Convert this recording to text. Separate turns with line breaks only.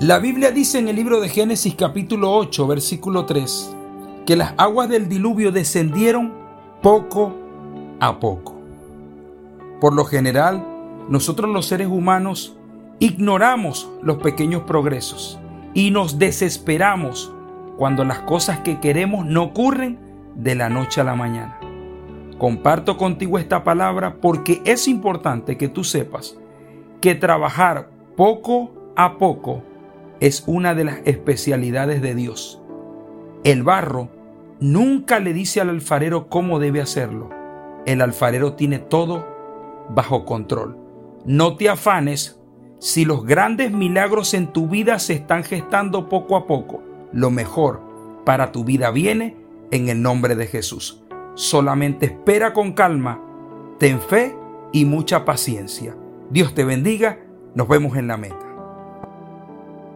La Biblia dice en el libro de Génesis capítulo 8, versículo 3, que las aguas del diluvio descendieron poco a poco. Por lo general, nosotros los seres humanos ignoramos los pequeños progresos y nos desesperamos cuando las cosas que queremos no ocurren de la noche a la mañana. Comparto contigo esta palabra porque es importante que tú sepas que trabajar poco a poco es una de las especialidades de Dios. El barro nunca le dice al alfarero cómo debe hacerlo. El alfarero tiene todo bajo control. No te afanes si los grandes milagros en tu vida se están gestando poco a poco. Lo mejor para tu vida viene en el nombre de Jesús. Solamente espera con calma, ten fe y mucha paciencia. Dios te bendiga. Nos vemos en la meta.